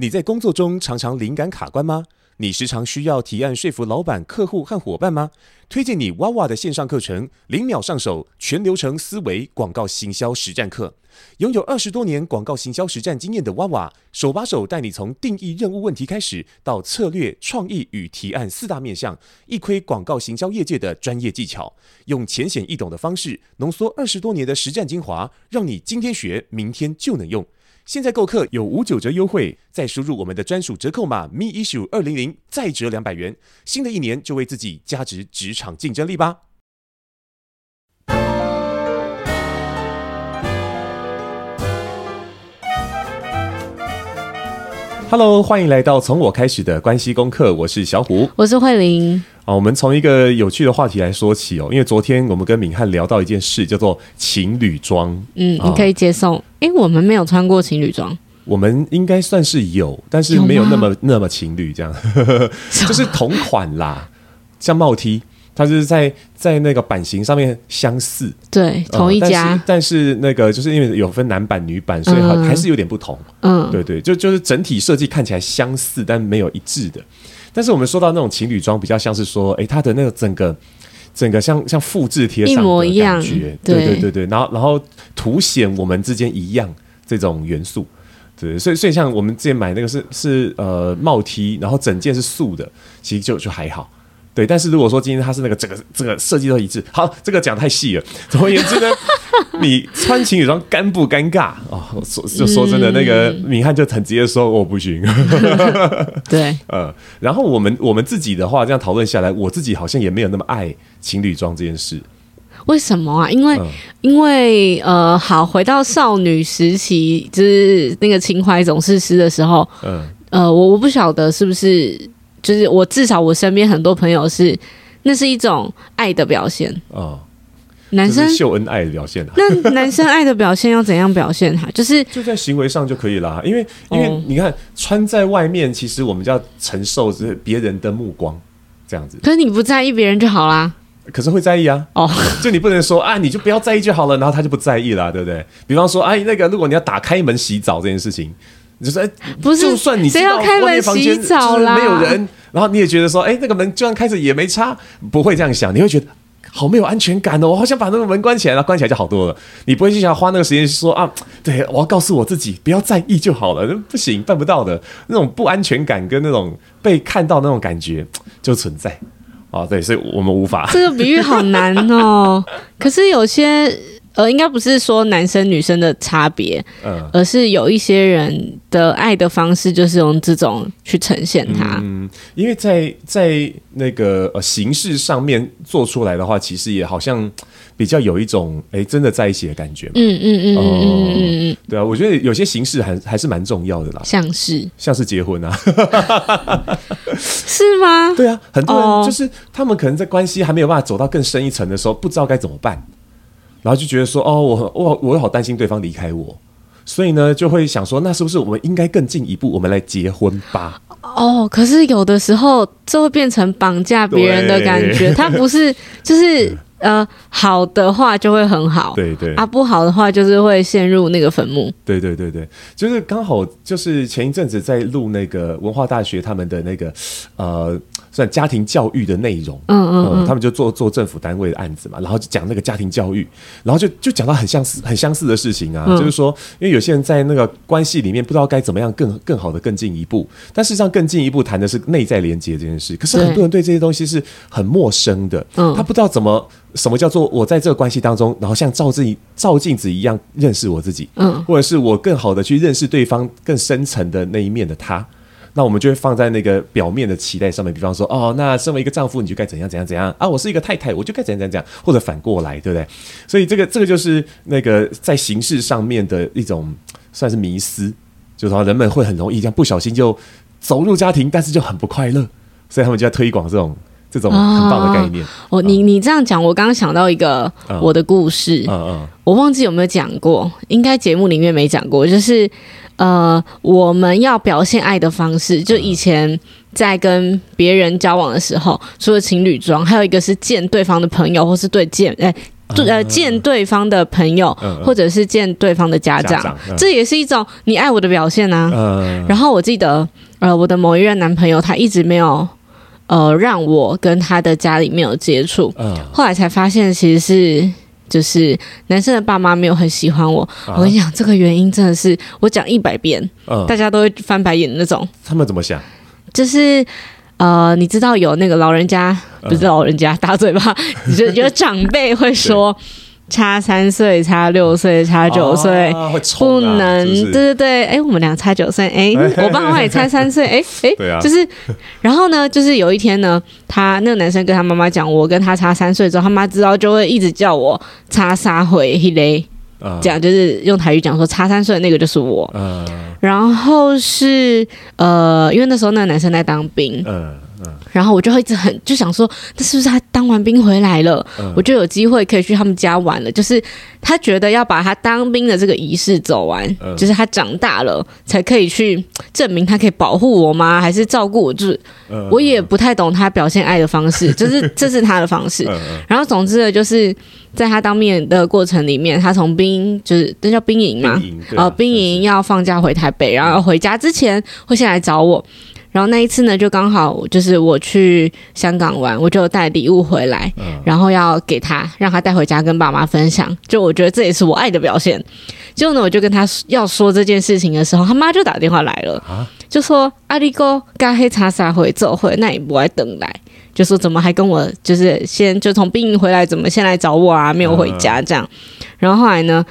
你在工作中常常灵感卡关吗？你时常需要提案说服老板、客户和伙伴吗？推荐你哇哇的线上课程，零秒上手，全流程思维广告行销实战课。拥有二十多年广告行销实战经验的哇哇，手把手带你从定义任务问题开始，到策略、创意与提案四大面向，一窥广告行销业界的专业技巧，用浅显易懂的方式浓缩二十多年的实战精华，让你今天学，明天就能用。现在购课有五九折优惠，再输入我们的专属折扣码 “meissue 二零零”，再折两百元。新的一年就为自己加值职场竞争力吧。Hello，欢迎来到从我开始的关系功课，我是小虎，我是慧玲。好，我们从一个有趣的话题来说起哦，因为昨天我们跟敏汉聊到一件事，叫做情侣装。嗯，你可以接受？哎、哦，我们没有穿过情侣装。我们应该算是有，但是没有那么那么情侣这样，就是同款啦，像帽 T，它就是在在那个版型上面相似，对，同一家，呃、但，是但是那个就是因为有分男版女版，所以还还是有点不同。嗯，对对，就就是整体设计看起来相似，但没有一致的。但是我们说到那种情侣装，比较像是说，哎，它的那个整个整个像像复制贴上的感觉，一模一样，对对对对，然后然后凸显我们之间一样这种元素，对，所以所以像我们之前买那个是是呃帽 T，然后整件是素的，其实就就还好。对，但是如果说今天他是那个整个这个设计都一致，好，这个讲太细了。总而言之呢，你穿情侣装尴不尴尬哦，说就说真的，那个敏汉就很直接说我不行。对，呃，然后我们我们自己的话，这样讨论下来，我自己好像也没有那么爱情侣装这件事。为什么啊？因为、嗯、因为呃，好，回到少女时期，就是那个情怀总是诗的时候，嗯，呃，我我不晓得是不是。就是我至少我身边很多朋友是，那是一种爱的表现哦。男生秀恩爱的表现，那男生爱的表现要怎样表现？哈，就是 就在行为上就可以啦。因为因为你看穿在外面，其实我们就要承受是别人的目光这样子。可是你不在意别人就好啦。可是会在意啊。哦，就你不能说啊，你就不要在意就好了，然后他就不在意了，对不对？比方说，哎，那个如果你要打开门洗澡这件事情。就是哎，不是，就算你知道外面房间就是没有人，然后你也觉得说，哎，那个门就算开着也没差，不会这样想，你会觉得好没有安全感哦，我好想把那个门关起来，然后关起来就好多了。你不会去想花那个时间说啊，对，我要告诉我自己不要在意就好了，不行，办不到的，那种不安全感跟那种被看到那种感觉就存在啊，对，所以我们无法。这个比喻好难哦，可是有些。呃，应该不是说男生女生的差别，嗯，而是有一些人的爱的方式就是用这种去呈现它。嗯，因为在在那个呃形式上面做出来的话，其实也好像比较有一种哎真的在一起的感觉。嗯嗯嗯嗯嗯嗯，对啊，我觉得有些形式还还是蛮重要的啦，像是像是结婚啊，是吗？对啊，很多人就是他们可能在关系还没有办法走到更深一层的时候，不知道该怎么办。然后就觉得说，哦，我我我又好担心对方离开我，所以呢，就会想说，那是不是我们应该更进一步，我们来结婚吧？哦，可是有的时候这会变成绑架别人的感觉，他不是就是。呃，好的话就会很好，对对啊，不好的话就是会陷入那个坟墓。对对对对，就是刚好就是前一阵子在录那个文化大学他们的那个呃，算家庭教育的内容，嗯嗯，嗯，他们就做做政府单位的案子嘛，然后就讲那个家庭教育，然后就就讲到很相似很相似的事情啊，嗯、就是说，因为有些人在那个关系里面不知道该怎么样更更好的更进一步，但事实上更进一步谈的是内在连接这件事，可是很多人对这些东西是很陌生的，嗯，他不知道怎么。什么叫做我在这个关系当中，然后像照自己照镜子一样认识我自己，嗯，或者是我更好的去认识对方更深层的那一面的他，那我们就会放在那个表面的期待上面，比方说，哦，那身为一个丈夫，你就该怎样怎样怎样啊？我是一个太太，我就该怎样怎样怎样，或者反过来，对不对？所以这个这个就是那个在形式上面的一种算是迷思，就是说人们会很容易这样不小心就走入家庭，但是就很不快乐，所以他们就在推广这种。这种很棒的概念哦，你你这样讲，我刚刚想到一个我的故事，嗯嗯，我忘记有没有讲过，应该节目里面没讲过，就是呃，我们要表现爱的方式，就以前在跟别人交往的时候，除了情侣装，还有一个是见对方的朋友，或是对见哎呃见对方的朋友，或者是见对方的家长，这也是一种你爱我的表现啊。然后我记得，呃，我的某一任男朋友他一直没有呃让我跟他的家里面有接触，后来才发现其实是。就是男生的爸妈没有很喜欢我，啊、我跟你讲，这个原因真的是我讲一百遍，嗯、大家都会翻白眼的那种。他们怎么想？就是呃，你知道有那个老人家，不是老人家打嘴巴，你就觉得长辈会说。差三岁，差六岁，差九岁，不能，是是？对对对，哎，我们俩差九岁，哎，我爸妈也差三岁，哎哎，就是，然后呢，就是有一天呢，他那个男生跟他妈妈讲，我跟他差三岁之后，他妈知道就会一直叫我差三回嘿嘞，这样就是用台语讲说差三岁的那个就是我，嗯、然后是呃，因为那时候那个男生在当兵，嗯。然后我就会一直很就想说，那是不是他当完兵回来了，嗯、我就有机会可以去他们家玩了？就是他觉得要把他当兵的这个仪式走完，嗯、就是他长大了才可以去证明他可以保护我吗？还是照顾我？就是、嗯、我也不太懂他表现爱的方式，就是这是他的方式。嗯、然后总之呢，就是在他当面的过程里面，他从兵就是那叫兵营嘛，呃，兵营要放假回台北，然后回家之前会先来找我。然后那一次呢，就刚好就是我去香港玩，我就带礼物回来，嗯、然后要给他，让他带回家跟爸妈分享。就我觉得这也是我爱的表现。结果呢，我就跟他要说这件事情的时候，他妈就打电话来了，啊、就说阿力哥刚黑茶沙回走回，那你不爱等来，就说怎么还跟我就是先就从兵营回来，怎么先来找我啊？没有回家这样。嗯、然后后来呢？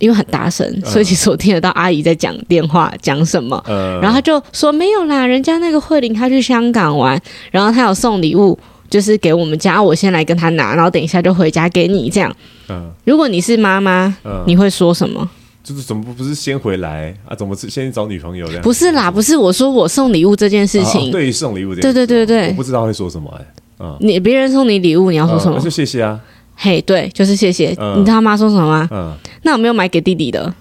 因为很大声，所以其实我听得到阿姨在讲电话讲什么。嗯、然后他就说没有啦，人家那个慧玲她去香港玩，然后她有送礼物，就是给我们家，我先来跟她拿，然后等一下就回家给你这样。嗯、如果你是妈妈，嗯、你会说什么？就是怎么不是先回来啊？怎么是先找女朋友这样？不是啦，不是我说我送礼物这件事情。哦、对于送礼物这件事，对对对对，我不知道会说什么哎。嗯、你别人送你礼物，你要说什么？就谢谢啊。嘿对，就是谢谢。嗯、你知道他妈说什么吗？嗯，那我没有买给弟弟的。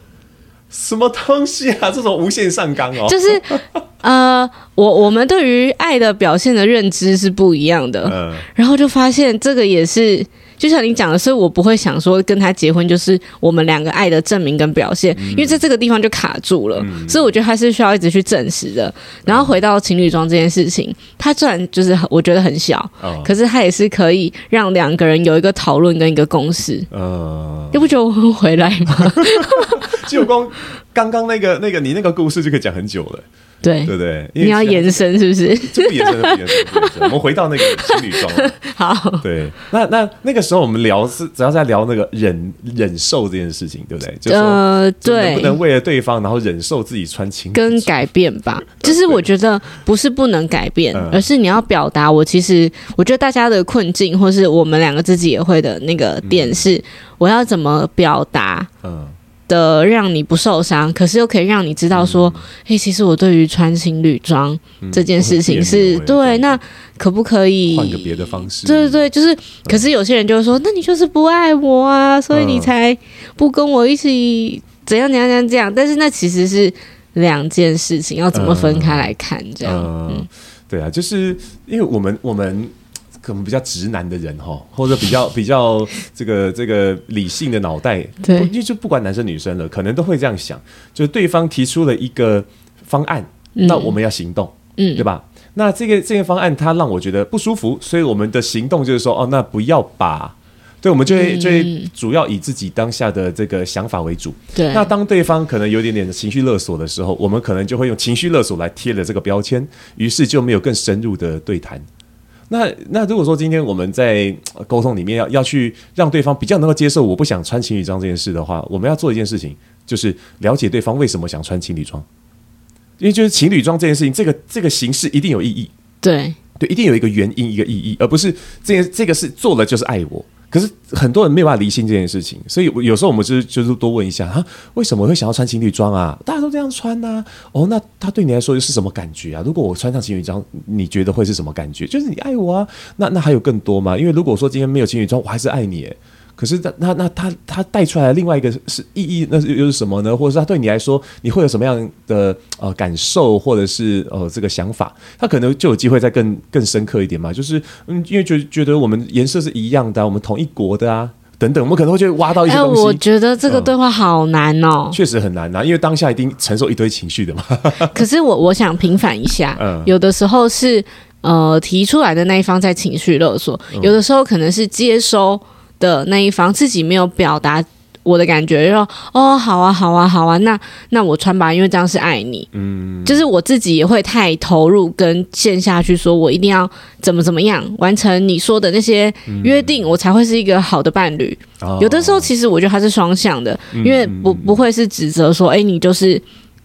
什么东西啊？这种无限上纲哦。就是 呃，我我们对于爱的表现的认知是不一样的。嗯，然后就发现这个也是。就像你讲的，所以我不会想说跟他结婚就是我们两个爱的证明跟表现，嗯、因为在这个地方就卡住了。嗯、所以我觉得他是需要一直去证实的。然后回到情侣装这件事情，他虽然就是我觉得很小，哦、可是他也是可以让两个人有一个讨论跟一个共识。嗯，你不觉得我会回来吗？就光刚刚那个那个你那个故事就可以讲很久了。对对对，你要延伸是不是？这不延伸，不延伸，不延伸。我们回到那个情侣装。好，对，那那那个时候我们聊是主要在聊那个忍忍受这件事情，对不对？就是、呃，对，能不能为了对方，然后忍受自己穿情侣跟改变吧。就是我觉得不是不能改变，而是你要表达。我其实我觉得大家的困境，或是我们两个自己也会的那个点是，嗯、我要怎么表达？嗯。的让你不受伤，可是又可以让你知道说，哎、嗯，其实我对于穿情侣装这件事情是、嗯、对，那可不可以换个别的方式？对对对，就是，可是有些人就会说，嗯、那你就是不爱我啊，所以你才不跟我一起怎样怎样怎样这样。但是那其实是两件事情，要怎么分开来看？这样，嗯，嗯对啊，就是因为我们我们。可能比较直男的人哈，或者比较 比较这个这个理性的脑袋，对，就就不管男生女生了，可能都会这样想，就是对方提出了一个方案，嗯、那我们要行动，嗯，对吧？那这个这个方案它让我觉得不舒服，所以我们的行动就是说，哦，那不要把，对，我们就会就会主要以自己当下的这个想法为主，对。那当对方可能有点点情绪勒索的时候，我们可能就会用情绪勒索来贴了这个标签，于是就没有更深入的对谈。那那如果说今天我们在沟通里面要要去让对方比较能够接受我不想穿情侣装这件事的话，我们要做一件事情，就是了解对方为什么想穿情侣装，因为就是情侣装这件事情，这个这个形式一定有意义，对。对，一定有一个原因一个意义，而不是这件这个是做了就是爱我。可是很多人没有办法理清这件事情，所以有时候我们就是就是多问一下啊，为什么会想要穿情侣装啊？大家都这样穿呐、哦，那他对你来说又是什么感觉啊？如果我穿上情侣装，你觉得会是什么感觉？就是你爱我啊？那那还有更多吗？因为如果说今天没有情侣装，我还是爱你诶。可是那那那他他带出来的另外一个是意义，那又是什么呢？或者是他对你来说，你会有什么样的呃感受，或者是呃这个想法？他可能就有机会再更更深刻一点嘛。就是嗯，因为觉觉得我们颜色是一样的、啊，我们同一国的啊，等等，我们可能会去挖到一些东西。我觉得这个对话好难哦，确实很难呐，因为当下一定承受一堆情绪的嘛。可是我我想平反一下，有的时候是呃提出来的那一方在情绪勒索，有的时候可能是接收的那一方自己没有表达。我的感觉就说哦，好啊，好啊，好啊，那那我穿吧，因为这样是爱你。嗯，就是我自己也会太投入跟陷下去，说我一定要怎么怎么样完成你说的那些约定，嗯、我才会是一个好的伴侣。哦、有的时候，其实我觉得它是双向的，因为不不会是指责说，哎，你就是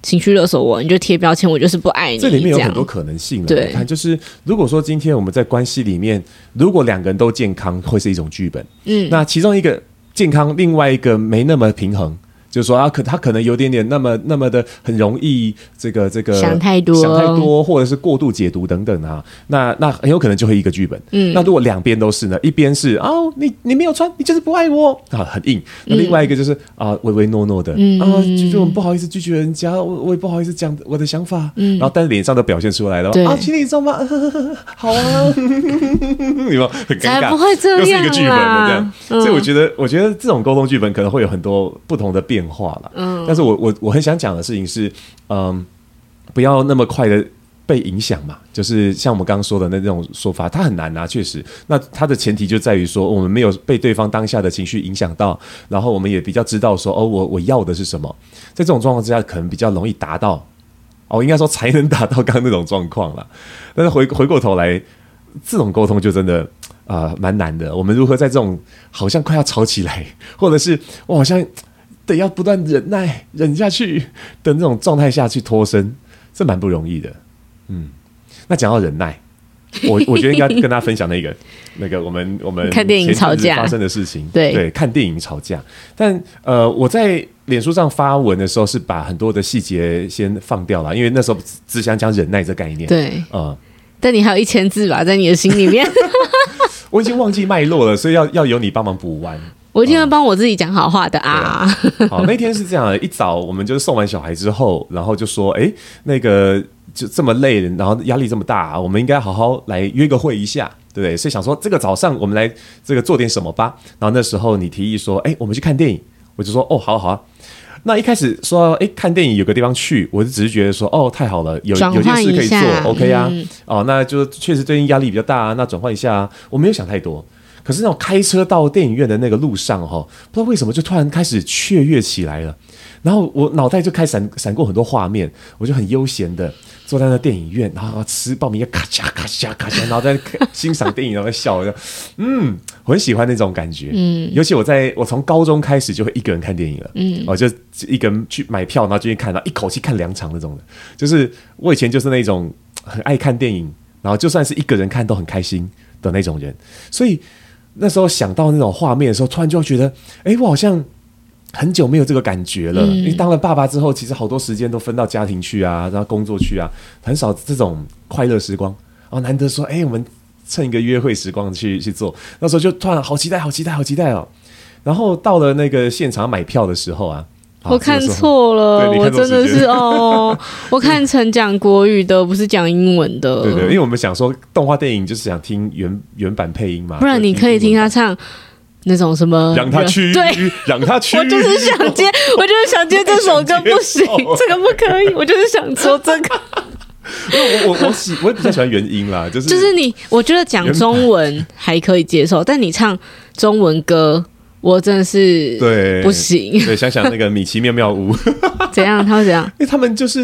情绪勒索我，你就贴标签，我就是不爱你。这里面有很多可能性。对，看就是如果说今天我们在关系里面，如果两个人都健康，会是一种剧本。嗯，那其中一个。健康，另外一个没那么平衡。就是说啊，可他可能有点点那么那么的很容易这个这个想太多，想太多，或者是过度解读等等啊，那那很有可能就会一个剧本。嗯，那如果两边都是呢，一边是哦，你你没有穿，你就是不爱我。啊，很硬。那另外一个就是啊，唯唯诺诺的，嗯。啊，就是我们不好意思拒绝人家，我我也不好意思讲我的想法，嗯，然后但是脸上都表现出来了，啊，请你知道吗？好啊，你们很尴尬，才不会这样，又是一个剧本的这样。所以我觉得，我觉得这种沟通剧本可能会有很多不同的变。化了，嗯，但是我我我很想讲的事情是，嗯，不要那么快的被影响嘛，就是像我们刚刚说的那种说法，它很难啊，确实。那它的前提就在于说，我们没有被对方当下的情绪影响到，然后我们也比较知道说，哦，我我要的是什么，在这种状况之下，可能比较容易达到，哦，应该说才能达到刚刚那种状况了。但是回回过头来，这种沟通就真的啊，蛮、呃、难的。我们如何在这种好像快要吵起来，或者是我好像。得要不断忍耐，忍下去的那种状态下去脱身，这蛮不容易的。嗯，那讲到忍耐，我 我觉得应该跟大家分享那个 那个我们我们看电影吵架发生的事情。对对，看电影吵架。但呃，我在脸书上发文的时候，是把很多的细节先放掉了，因为那时候只想讲忍耐这概念。对，嗯。但你还有一千字吧，在你的心里面。我已经忘记脉络了，所以要要由你帮忙补完。我一定会帮我自己讲好话的啊！好，那天是这样的，一早我们就是送完小孩之后，然后就说，哎，那个就这么累，然后压力这么大，我们应该好好来约个会一下，对不对？所以想说，这个早上我们来这个做点什么吧。然后那时候你提议说，哎，我们去看电影，我就说，哦，好好啊。那一开始说，哎，看电影有个地方去，我就只是觉得说，哦，太好了，有有件事可以做，OK 啊，嗯、哦，那就确实最近压力比较大啊，那转换一下啊，我没有想太多。可是那种开车到电影院的那个路上，哈，不知道为什么就突然开始雀跃起来了。然后我脑袋就开始闪闪过很多画面，我就很悠闲的坐在那电影院，然后吃爆米花，咔嚓咔嚓咔嚓，然后在欣赏电影，然后在笑，嗯，我很喜欢那种感觉。嗯，尤其我在我从高中开始就会一个人看电影了。嗯，我就一个人去买票，然后进去看，然后一口气看两场那种的。就是我以前就是那种很爱看电影，然后就算是一个人看都很开心的那种人，所以。那时候想到那种画面的时候，突然就会觉得，哎，我好像很久没有这个感觉了。嗯、因为当了爸爸之后，其实好多时间都分到家庭去啊，然后工作去啊，很少这种快乐时光。哦，难得说，哎，我们趁一个约会时光去去做。那时候就突然好期待，好期待，好期待哦。然后到了那个现场买票的时候啊。我看错了，我真的是哦，我看成讲国语的，不是讲英文的。对对，因为我们想说动画电影就是想听原原版配音嘛，不然你可以听他唱那种什么，让他去，对，让他去。我就是想接，我就是想接这首歌，不行，这个不可以，我就是想说这个。我我我喜，我也比较喜欢原音啦，就是就是你，我觉得讲中文还可以接受，但你唱中文歌。我真的是对不行对，对，想想那个米奇妙妙屋 怎样？他会怎样？因为他们就是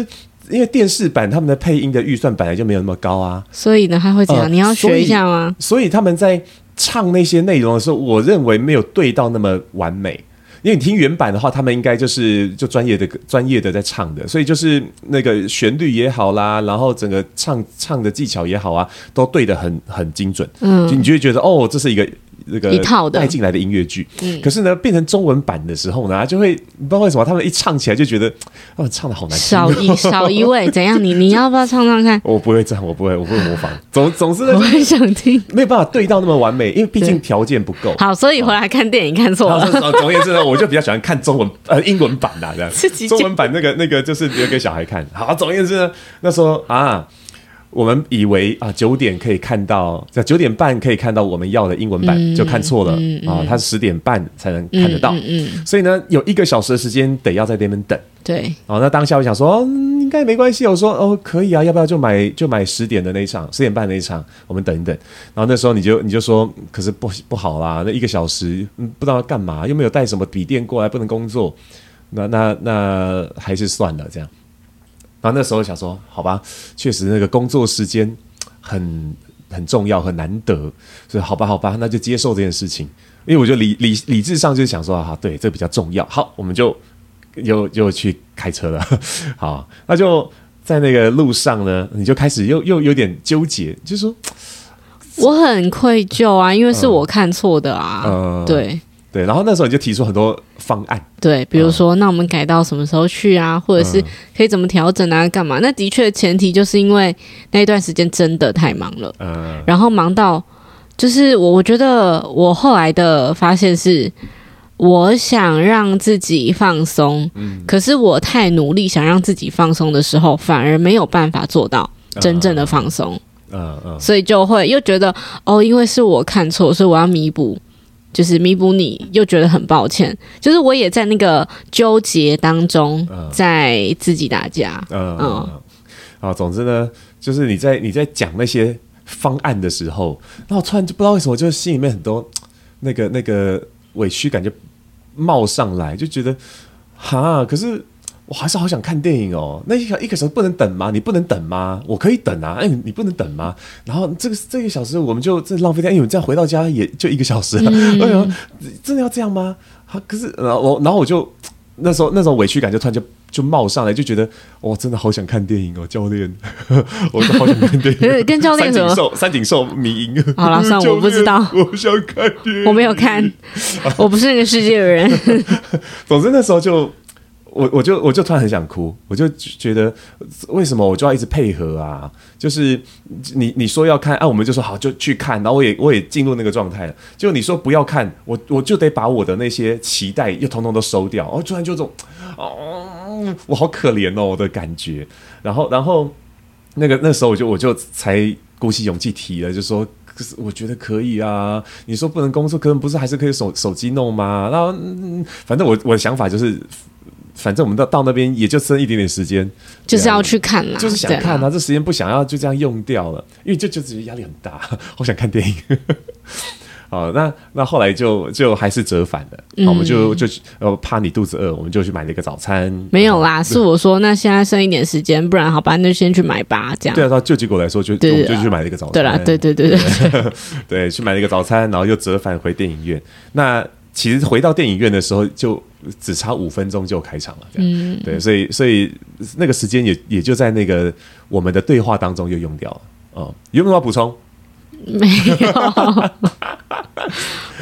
因为电视版他们的配音的预算本来就没有那么高啊，所以呢，他会怎样？呃、你要学一下吗？所以，所以他们在唱那些内容的时候，我认为没有对到那么完美。因为你听原版的话，他们应该就是就专业的专业的在唱的，所以就是那个旋律也好啦，然后整个唱唱的技巧也好啊，都对得很很精准。嗯，就你就会觉得哦，这是一个。这个带进来的音乐剧，可是呢，变成中文版的时候呢，就会不知道为什么他们一唱起来就觉得，哦，唱的好难听，少一 少一位，怎样？你你要不要唱唱看？我不会这样，我不会，我不会模仿。总总是呢，我很想听，没有办法对到那么完美，因为毕竟条件不够。好，所以回来看电影看错了。总而言之呢，我就比较喜欢看中文呃英文版的这样，中文版那个那个就是留给小孩看。好，总而言之呢，那时候啊。我们以为啊九点可以看到，在九点半可以看到我们要的英文版，嗯、就看错了、嗯嗯、啊！它是十点半才能看得到，所以呢，有一个小时的时间得要在那边等。对，哦，那当下我想说，嗯、应该没关系。我说，哦，可以啊，要不要就买就买十点的那一场，十点半那一场，我们等一等。然后那时候你就你就说，可是不不好啦，那一个小时，嗯，不知道要干嘛，又没有带什么笔电过来，不能工作，那那那还是算了这样。然后那时候想说，好吧，确实那个工作时间很很重要，很难得，所以好吧，好吧，那就接受这件事情。因为我觉得理理理智上就是想说，哈，对，这比较重要。好，我们就又又去开车了。好，那就在那个路上呢，你就开始又又有点纠结，就是说我很愧疚啊，因为是我看错的啊，嗯、对。对，然后那时候你就提出很多方案，对，比如说，嗯、那我们改到什么时候去啊，或者是可以怎么调整啊，干嘛？那的确前提就是因为那一段时间真的太忙了，嗯，然后忙到就是我我觉得我后来的发现是，我想让自己放松，嗯，可是我太努力想让自己放松的时候，反而没有办法做到真正的放松，嗯嗯，嗯，所以就会又觉得哦，因为是我看错，所以我要弥补。就是弥补你，又觉得很抱歉。就是我也在那个纠结当中，在自己打架。嗯嗯。啊，总之呢，就是你在你在讲那些方案的时候，那我突然就不知道为什么，就是心里面很多那个那个委屈感就冒上来，就觉得哈，可是。我还是好想看电影哦，那一个一个小时不能等吗？你不能等吗？我可以等啊，哎，你不能等吗？然后这个这个小时我们就这浪费掉，因为这样回到家也就一个小时了。哎呀，真的要这样吗？啊，可是然后我然后我就那时候那种委屈感就突然就就冒上来，就觉得我真的好想看电影哦，教练，我都好想看电影。跟教练什么？三井寿，三井寿迷因。好了，算了，我不知道。我想看电影，我没有看，我不是那个世界的人。总之那时候就。我我就我就突然很想哭，我就觉得为什么我就要一直配合啊？就是你你说要看啊，我们就说好就去看，然后我也我也进入那个状态了。就你说不要看，我我就得把我的那些期待又统统都收掉。哦，突然就这种哦，我好可怜哦我的感觉。然后然后那个那时候我就我就才鼓起勇气提了，就说可是我觉得可以啊。你说不能工作，可能不是还是可以手手机弄吗？然后嗯，反正我我的想法就是。反正我们到到那边也就剩一点点时间，就是要去看啦，就是想看啊。这时间不想要就这样用掉了，因为就就觉得压力很大，好想看电影。好，那那后来就就还是折返了。嗯、好，我们就就呃怕你肚子饿，我们就去买了一个早餐。没有啦，是我说那现在剩一点时间，不然好吧，那就先去买吧。这样对啊，到就结果来说就就就去买了一个早餐。对啦，对对对对对，对，去买了一个早餐，然后又折返回电影院。那其实回到电影院的时候就。只差五分钟就开场了，这样，嗯，对，所以所以那个时间也也就在那个我们的对话当中就用掉了。哦，有没有要补充？没有，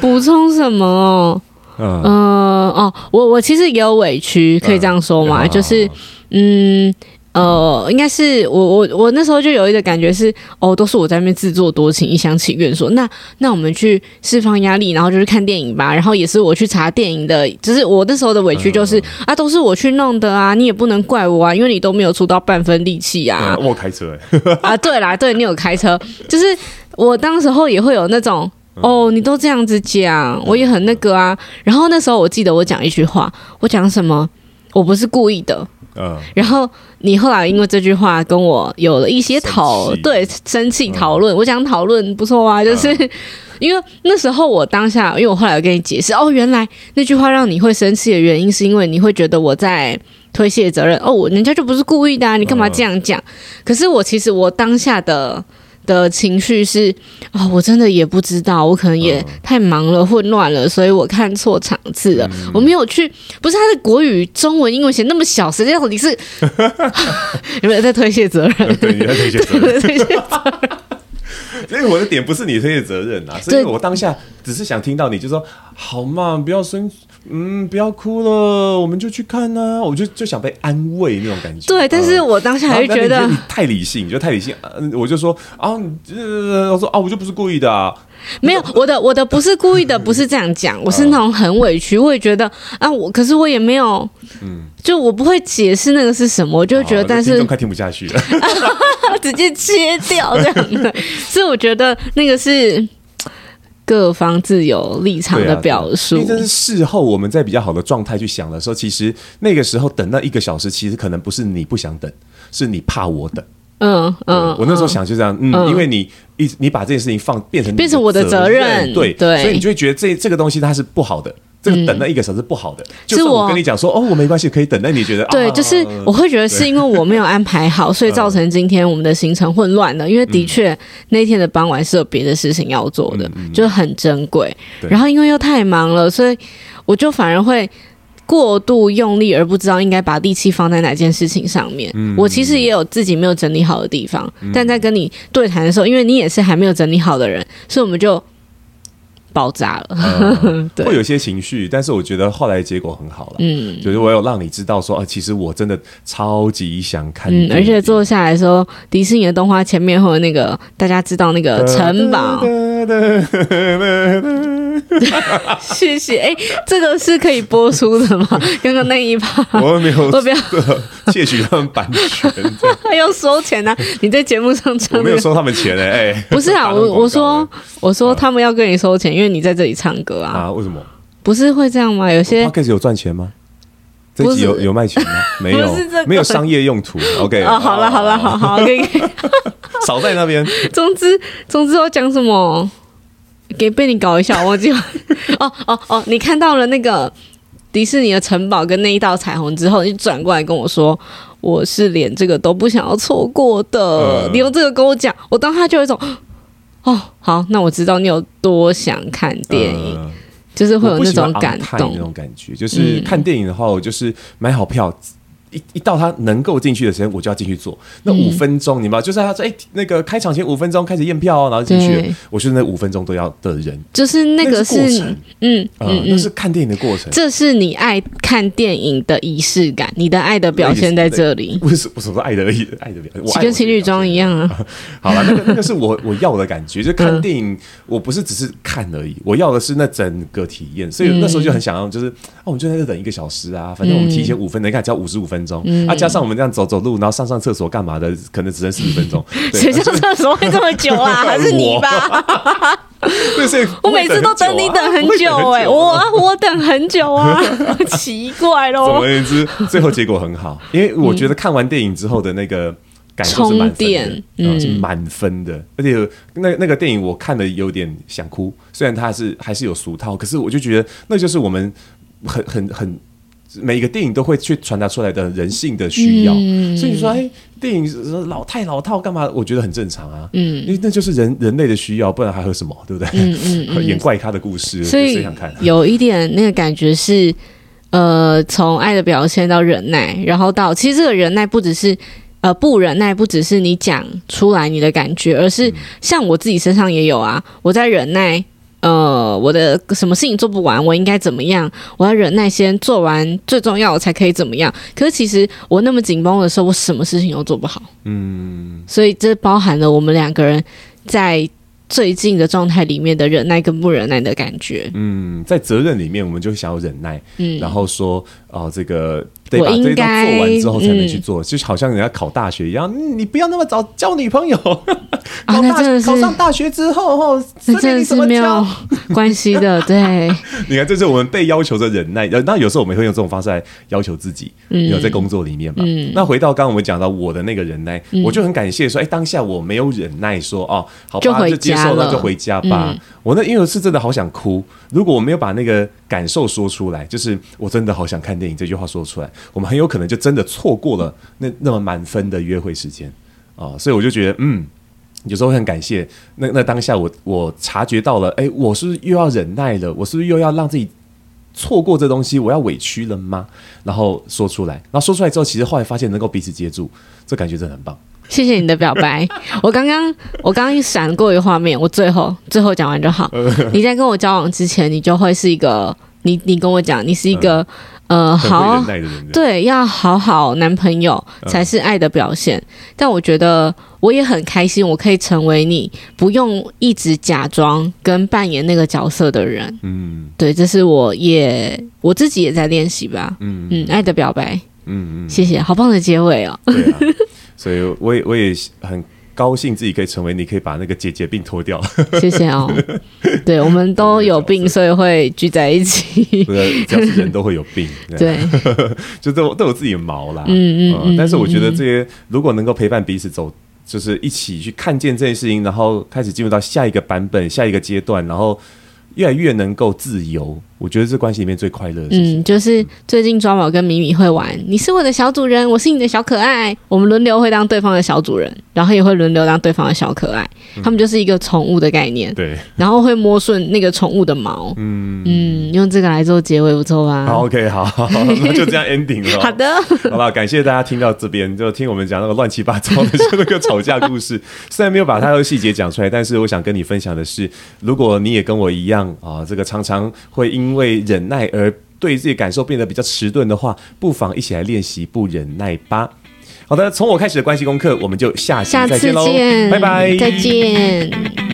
补充什么？嗯、呃、哦，我我其实也有委屈，可以这样说吗？嗯、就是嗯。呃，应该是我我我那时候就有一个感觉是，哦，都是我在那边自作多情，一厢情愿说，那那我们去释放压力，然后就去看电影吧。然后也是我去查电影的，就是我那时候的委屈就是、嗯、啊，都是我去弄的啊，你也不能怪我啊，因为你都没有出到半分力气啊。嗯、我开车哎，啊，对啦，对你有开车，就是我当时候也会有那种，哦，你都这样子讲，我也很那个啊。然后那时候我记得我讲一句话，我讲什么？我不是故意的。嗯，然后你后来因为这句话跟我有了一些讨对生气讨论，嗯、我想讨论不错啊，就是、嗯、因为那时候我当下，因为我后来有跟你解释哦，原来那句话让你会生气的原因是因为你会觉得我在推卸责任哦，人家就不是故意的啊，你干嘛这样讲？嗯、可是我其实我当下的。的情绪是啊、哦，我真的也不知道，我可能也太忙了，混乱了，所以我看错场次了。嗯、我没有去，不是他的国语、中文、英文写那么小，实际上你是 有没有在推卸责任？对，你在推卸责任。推卸责任。所以我的点不是你推卸责任啊，所以我当下只是想听到你就说好嘛，不要生，嗯，不要哭了，我们就去看啊。我就就想被安慰那种感觉。对，但是我当下还是觉得你太理性，你就太理性。嗯我就说啊，呃，我说啊，我就不是故意的啊。没有，我的我的不是故意的，不是这样讲，我是那种很委屈，我也觉得啊，我可是我也没有，嗯，就我不会解释那个是什么，我就觉得，但是快听不下去了，直接切掉这样的，所以我觉得那个是各方自有立场的表述。因为这是事后我们在比较好的状态去想的时候，其实那个时候等那一个小时，其实可能不是你不想等，是你怕我等。嗯嗯，我那时候想就这样，嗯，因为你一你把这件事情放变成变成我的责任，对对，所以你就会觉得这这个东西它是不好的，这个等那一个小时不好的。就是我跟你讲说，哦，我没关系，可以等，那你觉得对，就是我会觉得是因为我没有安排好，所以造成今天我们的行程混乱了。因为的确那天的傍晚是有别的事情要做的，就很珍贵。然后因为又太忙了，所以我就反而会。过度用力而不知道应该把力气放在哪件事情上面。嗯，我其实也有自己没有整理好的地方，嗯，但在跟你对谈的时候，因为你也是还没有整理好的人，所以我们就爆炸了。嗯、对，会有些情绪，但是我觉得后来结果很好了。嗯，就是我有让你知道说，啊，其实我真的超级想看。嗯，而且坐下来说，迪士尼的动画前面会有那个大家知道那个城堡。谢谢，哎、欸，这个是可以播出的吗？刚刚那一趴，我没有，我不要窃取他们版权，还要收钱呢、啊？你在节目上唱、那个，我没有收他们钱哎、欸，哎，不是啊，我我说我说他们要跟你收钱，因为你在这里唱歌啊，啊？为什么？不是会这样吗？有些有赚钱吗？这集有有卖钱吗？没有，没有商业用途。OK，哦，好了好了，好好，可以，少在那边。总之总之，我讲什么？给被你搞一下，我忘记了。哦哦哦！你看到了那个迪士尼的城堡跟那一道彩虹之后，你转过来跟我说，我是连这个都不想要错过的。呃、你用这个跟我讲，我当下就有一种，哦，好，那我知道你有多想看电影，呃、就是会有那种感动，那种感觉。就是看电影的话，我就是买好票。一一到他能够进去的时间，我就要进去坐。那五分钟，嗯、你知道，就是他说：“哎、欸，那个开场前五分钟开始验票哦，然后进去。”我觉得那五分钟都要的人，就是那个是，是嗯嗯，嗯，那是看电影的过程。这是你爱看电影的仪式感，你的爱的表现在这里。不是不是说爱的而已，爱的表现，我跟情侣装一样啊。好了，那个那个是我我要的感觉，就看电影，我不是只是看而已，我要的是那整个体验。所以那时候就很想要，就是哦，我们就在这等一个小时啊，反正我们提前五分钟，你看只要五十五分钟，啊，加上。我们这样走走路，然后上上厕所干嘛的，可能只剩四十分钟。谁上厕所会这么久啊？还是你吧？我 每次都等你等很久哎、欸，我我等很久啊，奇怪喽。总而言之，最后结果很好，因为我觉得看完电影之后的那个感受是满分，嗯，是满分的。而且那那个电影我看的有点想哭，虽然它还是还是有俗套，可是我就觉得那就是我们很很很。每一个电影都会去传达出来的人性的需要，嗯、所以你说，哎、欸，电影老太老套干嘛？我觉得很正常啊，嗯，因为那就是人人类的需要，不然还有什么，对不对？嗯嗯，嗯 演怪咖的故事，所以想看。有一点那个感觉是，呃，从爱的表现到忍耐，然后到其实这个忍耐不只是呃不忍耐，不只是你讲出来你的感觉，而是像我自己身上也有啊，我在忍耐。呃，我的什么事情做不完，我应该怎么样？我要忍耐，先做完最重要，我才可以怎么样？可是其实我那么紧绷的时候，我什么事情都做不好。嗯，所以这包含了我们两个人在最近的状态里面的忍耐跟不忍耐的感觉。嗯，在责任里面，我们就想要忍耐，嗯，然后说哦，这个。得把这一道做完之后才能去做，嗯、就好像人家考大学一样，你不要那么早交女朋友。考大考上大学之后，哦，这真的是没有关系的。对，你看，这是我们被要求的忍耐。那有时候我们会用这种方式来要求自己，嗯、有在工作里面嘛。嗯、那回到刚刚我们讲到我的那个忍耐，嗯、我就很感谢说，哎，当下我没有忍耐说，说哦，好吧，就，就接受了，就回家吧。我那因为是真的好想哭，如果我没有把那个感受说出来，就是我真的好想看电影这句话说出来。我们很有可能就真的错过了那那么满分的约会时间啊，所以我就觉得，嗯，有时候很感谢那那当下我我察觉到了，哎，我是不是又要忍耐了？我是不是又要让自己错过这东西？我要委屈了吗？然后说出来，然后说出来之后，其实后来发现能够彼此接住，这感觉真的很棒。谢谢你的表白，我刚刚我刚刚一闪过一个画面，我最后最后讲完就好。你在跟我交往之前，你就会是一个。你你跟我讲，你是一个。嗯呃，好，对，要好好男朋友才是爱的表现。嗯、但我觉得我也很开心，我可以成为你不用一直假装跟扮演那个角色的人。嗯，对，这是我也我自己也在练习吧。嗯嗯，爱的表白。嗯嗯，谢谢，好棒的结尾哦。对啊，所以我也我也很。高兴自己可以成为你，可以把那个姐姐病脱掉。谢谢哦。对，我们都有病，所以会聚在一起。不是，只要是人都会有病。对，就都都有自己的毛啦。嗯嗯，嗯。但是我觉得这些如果能够陪伴彼此走，就是一起去看见这件事情，然后开始进入到下一个版本、下一个阶段，然后越来越能够自由。我觉得这关系里面最快乐的事情，嗯，就是最近抓宝跟米米会玩，你是我的小主人，我是你的小可爱，我们轮流会当对方的小主人，然后也会轮流当对方的小可爱，嗯、他们就是一个宠物的概念，对，然后会摸顺那个宠物的毛，嗯。嗯，用这个来做结尾不错吧？好，OK，好，好，那就这样 ending 了。好的，好吧，感谢大家听到这边，就听我们讲那个乱七八糟的那个吵架故事，虽然没有把它的细节讲出来，但是我想跟你分享的是，如果你也跟我一样啊，这个常常会因为忍耐。而对自己感受变得比较迟钝的话，不妨一起来练习不忍耐吧。好的，从我开始的关系功课，我们就下期再见喽，拜拜，再见。